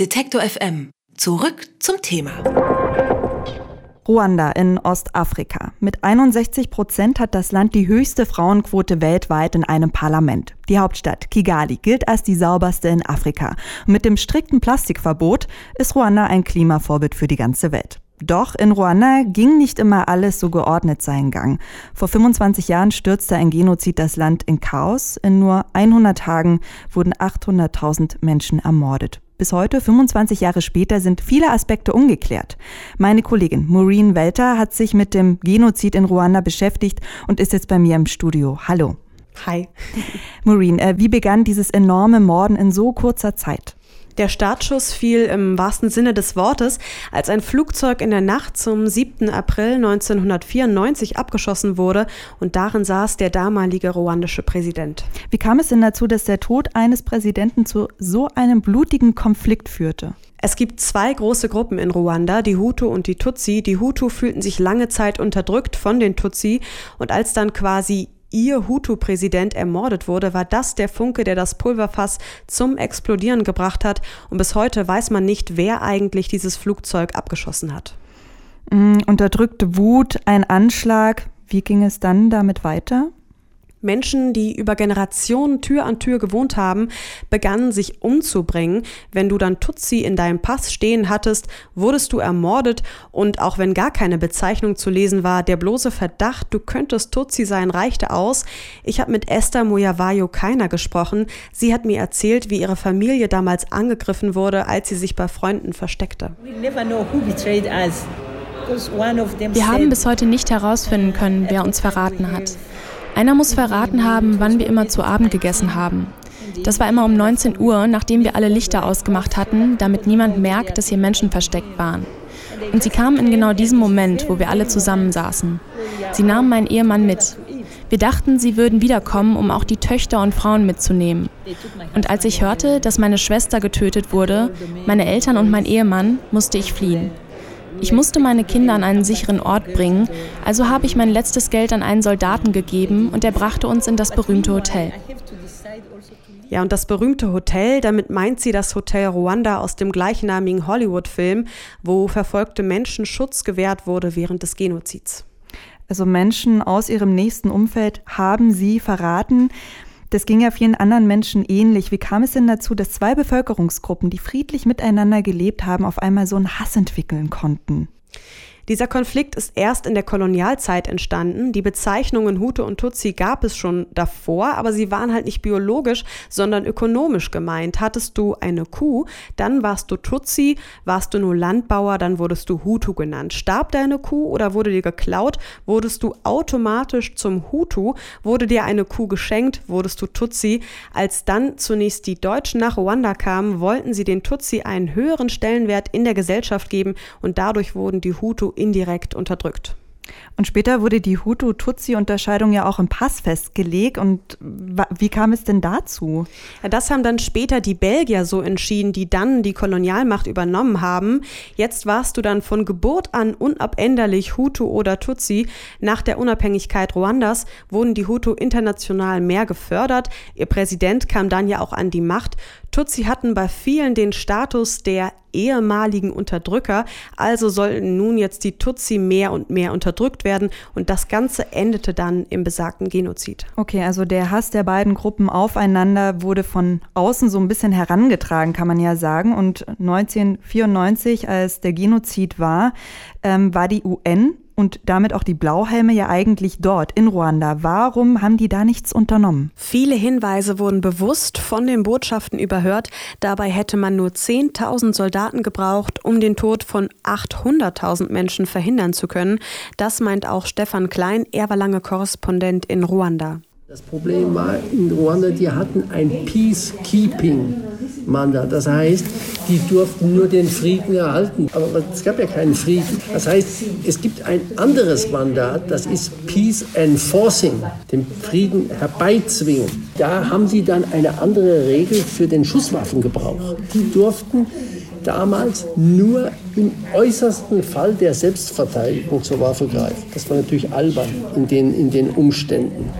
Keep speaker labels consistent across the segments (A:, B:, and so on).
A: Detektor FM. Zurück zum Thema.
B: Ruanda in Ostafrika. Mit 61 Prozent hat das Land die höchste Frauenquote weltweit in einem Parlament. Die Hauptstadt Kigali gilt als die sauberste in Afrika. Mit dem strikten Plastikverbot ist Ruanda ein Klimavorbild für die ganze Welt. Doch in Ruanda ging nicht immer alles so geordnet seinen Gang. Vor 25 Jahren stürzte ein Genozid das Land in Chaos. In nur 100 Tagen wurden 800.000 Menschen ermordet. Bis heute, 25 Jahre später, sind viele Aspekte ungeklärt. Meine Kollegin Maureen Welter hat sich mit dem Genozid in Ruanda beschäftigt und ist jetzt bei mir im Studio. Hallo.
C: Hi.
B: Maureen, äh, wie begann dieses enorme Morden in so kurzer Zeit?
C: Der Startschuss fiel im wahrsten Sinne des Wortes, als ein Flugzeug in der Nacht zum 7. April 1994 abgeschossen wurde und darin saß der damalige ruandische Präsident.
B: Wie kam es denn dazu, dass der Tod eines Präsidenten zu so einem blutigen Konflikt führte?
C: Es gibt zwei große Gruppen in Ruanda, die Hutu und die Tutsi. Die Hutu fühlten sich lange Zeit unterdrückt von den Tutsi und als dann quasi ihr Hutu-Präsident ermordet wurde, war das der Funke, der das Pulverfass zum Explodieren gebracht hat. Und bis heute weiß man nicht, wer eigentlich dieses Flugzeug abgeschossen hat.
B: Mm, unterdrückte Wut, ein Anschlag. Wie ging es dann damit weiter?
C: Menschen, die über Generationen Tür an Tür gewohnt haben, begannen sich umzubringen. Wenn du dann Tutsi in deinem Pass stehen hattest, wurdest du ermordet und auch wenn gar keine Bezeichnung zu lesen war, der bloße Verdacht, du könntest Tutsi sein, reichte aus. Ich habe mit Esther Muyavayo Keiner gesprochen. Sie hat mir erzählt, wie ihre Familie damals angegriffen wurde, als sie sich bei Freunden versteckte.
D: Wir haben bis heute nicht herausfinden können, wer uns verraten hat. Einer muss verraten haben, wann wir immer zu Abend gegessen haben. Das war immer um 19 Uhr, nachdem wir alle Lichter ausgemacht hatten, damit niemand merkt, dass hier Menschen versteckt waren. Und sie kamen in genau diesem Moment, wo wir alle zusammensaßen. Sie nahmen meinen Ehemann mit. Wir dachten, sie würden wiederkommen, um auch die Töchter und Frauen mitzunehmen. Und als ich hörte, dass meine Schwester getötet wurde, meine Eltern und mein Ehemann, musste ich fliehen. Ich musste meine Kinder an einen sicheren Ort bringen, also habe ich mein letztes Geld an einen Soldaten gegeben und er brachte uns in das berühmte Hotel.
C: Ja, und das berühmte Hotel, damit meint sie das Hotel Ruanda aus dem gleichnamigen Hollywood-Film, wo verfolgte Menschen Schutz gewährt wurde während des Genozids.
B: Also Menschen aus ihrem nächsten Umfeld haben sie verraten. Das ging ja vielen anderen Menschen ähnlich. Wie kam es denn dazu, dass zwei Bevölkerungsgruppen, die friedlich miteinander gelebt haben, auf einmal so einen Hass entwickeln konnten?
C: Dieser Konflikt ist erst in der Kolonialzeit entstanden. Die Bezeichnungen Hutu und Tutsi gab es schon davor, aber sie waren halt nicht biologisch, sondern ökonomisch gemeint. Hattest du eine Kuh, dann warst du Tutsi, warst du nur Landbauer, dann wurdest du Hutu genannt. Starb deine Kuh oder wurde dir geklaut, wurdest du automatisch zum Hutu. Wurde dir eine Kuh geschenkt, wurdest du Tutsi. Als dann zunächst die Deutschen nach Ruanda kamen, wollten sie den Tutsi einen höheren Stellenwert in der Gesellschaft geben und dadurch wurden die Hutu indirekt unterdrückt.
B: Und später wurde die Hutu-Tutsi-Unterscheidung ja auch im Pass festgelegt. Und wie kam es denn dazu?
C: Ja, das haben dann später die Belgier so entschieden, die dann die Kolonialmacht übernommen haben. Jetzt warst du dann von Geburt an unabänderlich Hutu oder Tutsi. Nach der Unabhängigkeit Ruandas wurden die Hutu international mehr gefördert. Ihr Präsident kam dann ja auch an die Macht. Tutsi hatten bei vielen den Status der ehemaligen Unterdrücker, also sollten nun jetzt die Tutsi mehr und mehr unterdrückt werden und das Ganze endete dann im besagten Genozid.
B: Okay, also der Hass der beiden Gruppen aufeinander wurde von außen so ein bisschen herangetragen, kann man ja sagen. Und 1994, als der Genozid war, ähm, war die UN und damit auch die Blauhelme ja eigentlich dort in Ruanda. Warum haben die da nichts unternommen?
C: Viele Hinweise wurden bewusst von den Botschaften überhört. Dabei hätte man nur 10.000 Soldaten gebraucht, um den Tod von 800.000 Menschen verhindern zu können. Das meint auch Stefan Klein. Er war lange Korrespondent in Ruanda.
E: Das Problem war in Ruanda, die hatten ein Peacekeeping-Mandat. Das heißt, die durften nur den Frieden erhalten. Aber es gab ja keinen Frieden. Das heißt, es gibt ein anderes Mandat, das ist Peace Enforcing, den Frieden herbeizwingen. Da haben sie dann eine andere Regel für den Schusswaffengebrauch. Die durften damals nur im äußersten Fall der Selbstverteidigung zur Waffe greifen. Das war natürlich albern in den, in den Umständen.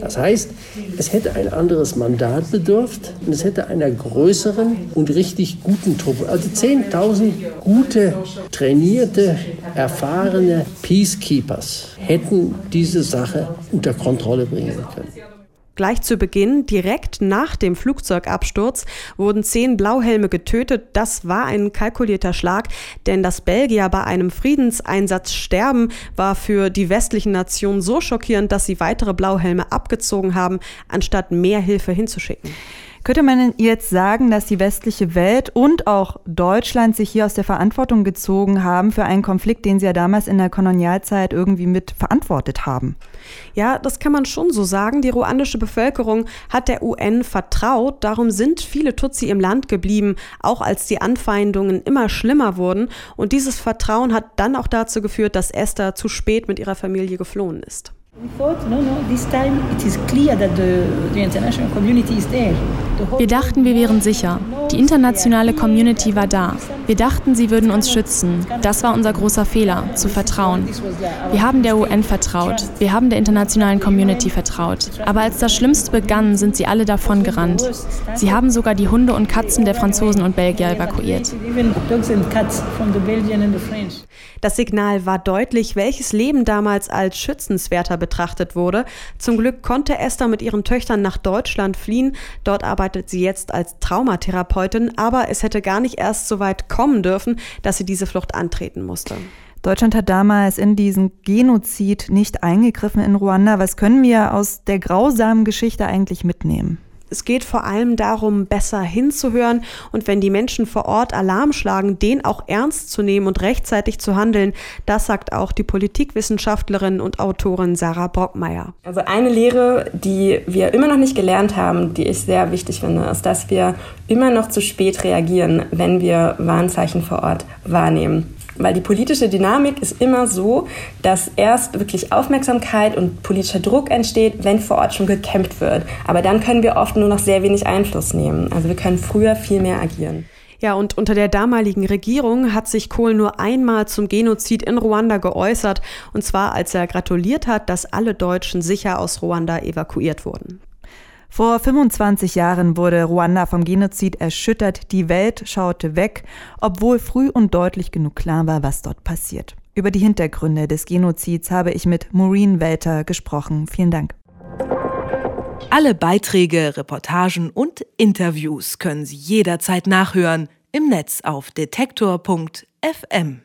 E: Das heißt, Es hätte ein anderes Mandat bedurft und es hätte einer größeren und richtig guten Truppe, also 10.000 gute, trainierte, erfahrene Peacekeepers hätten diese Sache unter Kontrolle bringen können.
C: Gleich zu Beginn, direkt nach dem Flugzeugabsturz, wurden zehn Blauhelme getötet. Das war ein kalkulierter Schlag, denn dass Belgier bei einem Friedenseinsatz sterben, war für die westlichen Nationen so schockierend, dass sie weitere Blauhelme abgezogen haben, anstatt mehr Hilfe hinzuschicken.
B: Könnte man jetzt sagen, dass die westliche Welt und auch Deutschland sich hier aus der Verantwortung gezogen haben für einen Konflikt, den sie ja damals in der Kolonialzeit irgendwie mit verantwortet haben?
C: Ja, das kann man schon so sagen. Die ruandische Bevölkerung hat der UN vertraut. Darum sind viele Tutsi im Land geblieben, auch als die Anfeindungen immer schlimmer wurden. Und dieses Vertrauen hat dann auch dazu geführt, dass Esther zu spät mit ihrer Familie geflohen ist.
D: Wir dachten, wir wären sicher. Die internationale Community war da. Wir dachten, sie würden uns schützen. Das war unser großer Fehler, zu vertrauen. Wir haben der UN vertraut. Wir haben der internationalen Community vertraut. Aber als das Schlimmste begann, sind sie alle davon gerannt. Sie haben sogar die Hunde und Katzen der Franzosen und Belgier evakuiert.
C: Das Signal war deutlich, welches Leben damals als schützenswerter betrachtet wurde. Zum Glück konnte Esther mit ihren Töchtern nach Deutschland fliehen. Dort arbeitet sie jetzt als Traumatherapeutin, aber es hätte gar nicht erst so weit kommen dürfen, dass sie diese Flucht antreten musste.
B: Deutschland hat damals in diesen Genozid nicht eingegriffen in Ruanda. Was können wir aus der grausamen Geschichte eigentlich mitnehmen?
C: Es geht vor allem darum, besser hinzuhören und wenn die Menschen vor Ort Alarm schlagen, den auch ernst zu nehmen und rechtzeitig zu handeln. Das sagt auch die Politikwissenschaftlerin und Autorin Sarah Brockmeier.
F: Also eine Lehre, die wir immer noch nicht gelernt haben, die ich sehr wichtig finde, ist, dass wir immer noch zu spät reagieren, wenn wir Warnzeichen vor Ort wahrnehmen. Weil die politische Dynamik ist immer so, dass erst wirklich Aufmerksamkeit und politischer Druck entsteht, wenn vor Ort schon gekämpft wird. Aber dann können wir oft nur noch sehr wenig Einfluss nehmen. Also wir können früher viel mehr agieren.
C: Ja, und unter der damaligen Regierung hat sich Kohl nur einmal zum Genozid in Ruanda geäußert, und zwar als er gratuliert hat, dass alle Deutschen sicher aus Ruanda evakuiert wurden.
B: Vor 25 Jahren wurde Ruanda vom Genozid erschüttert. Die Welt schaute weg, obwohl früh und deutlich genug klar war, was dort passiert. Über die Hintergründe des Genozids habe ich mit Maureen Welter gesprochen. Vielen Dank.
A: Alle Beiträge, Reportagen und Interviews können Sie jederzeit nachhören im Netz auf detektor.fm.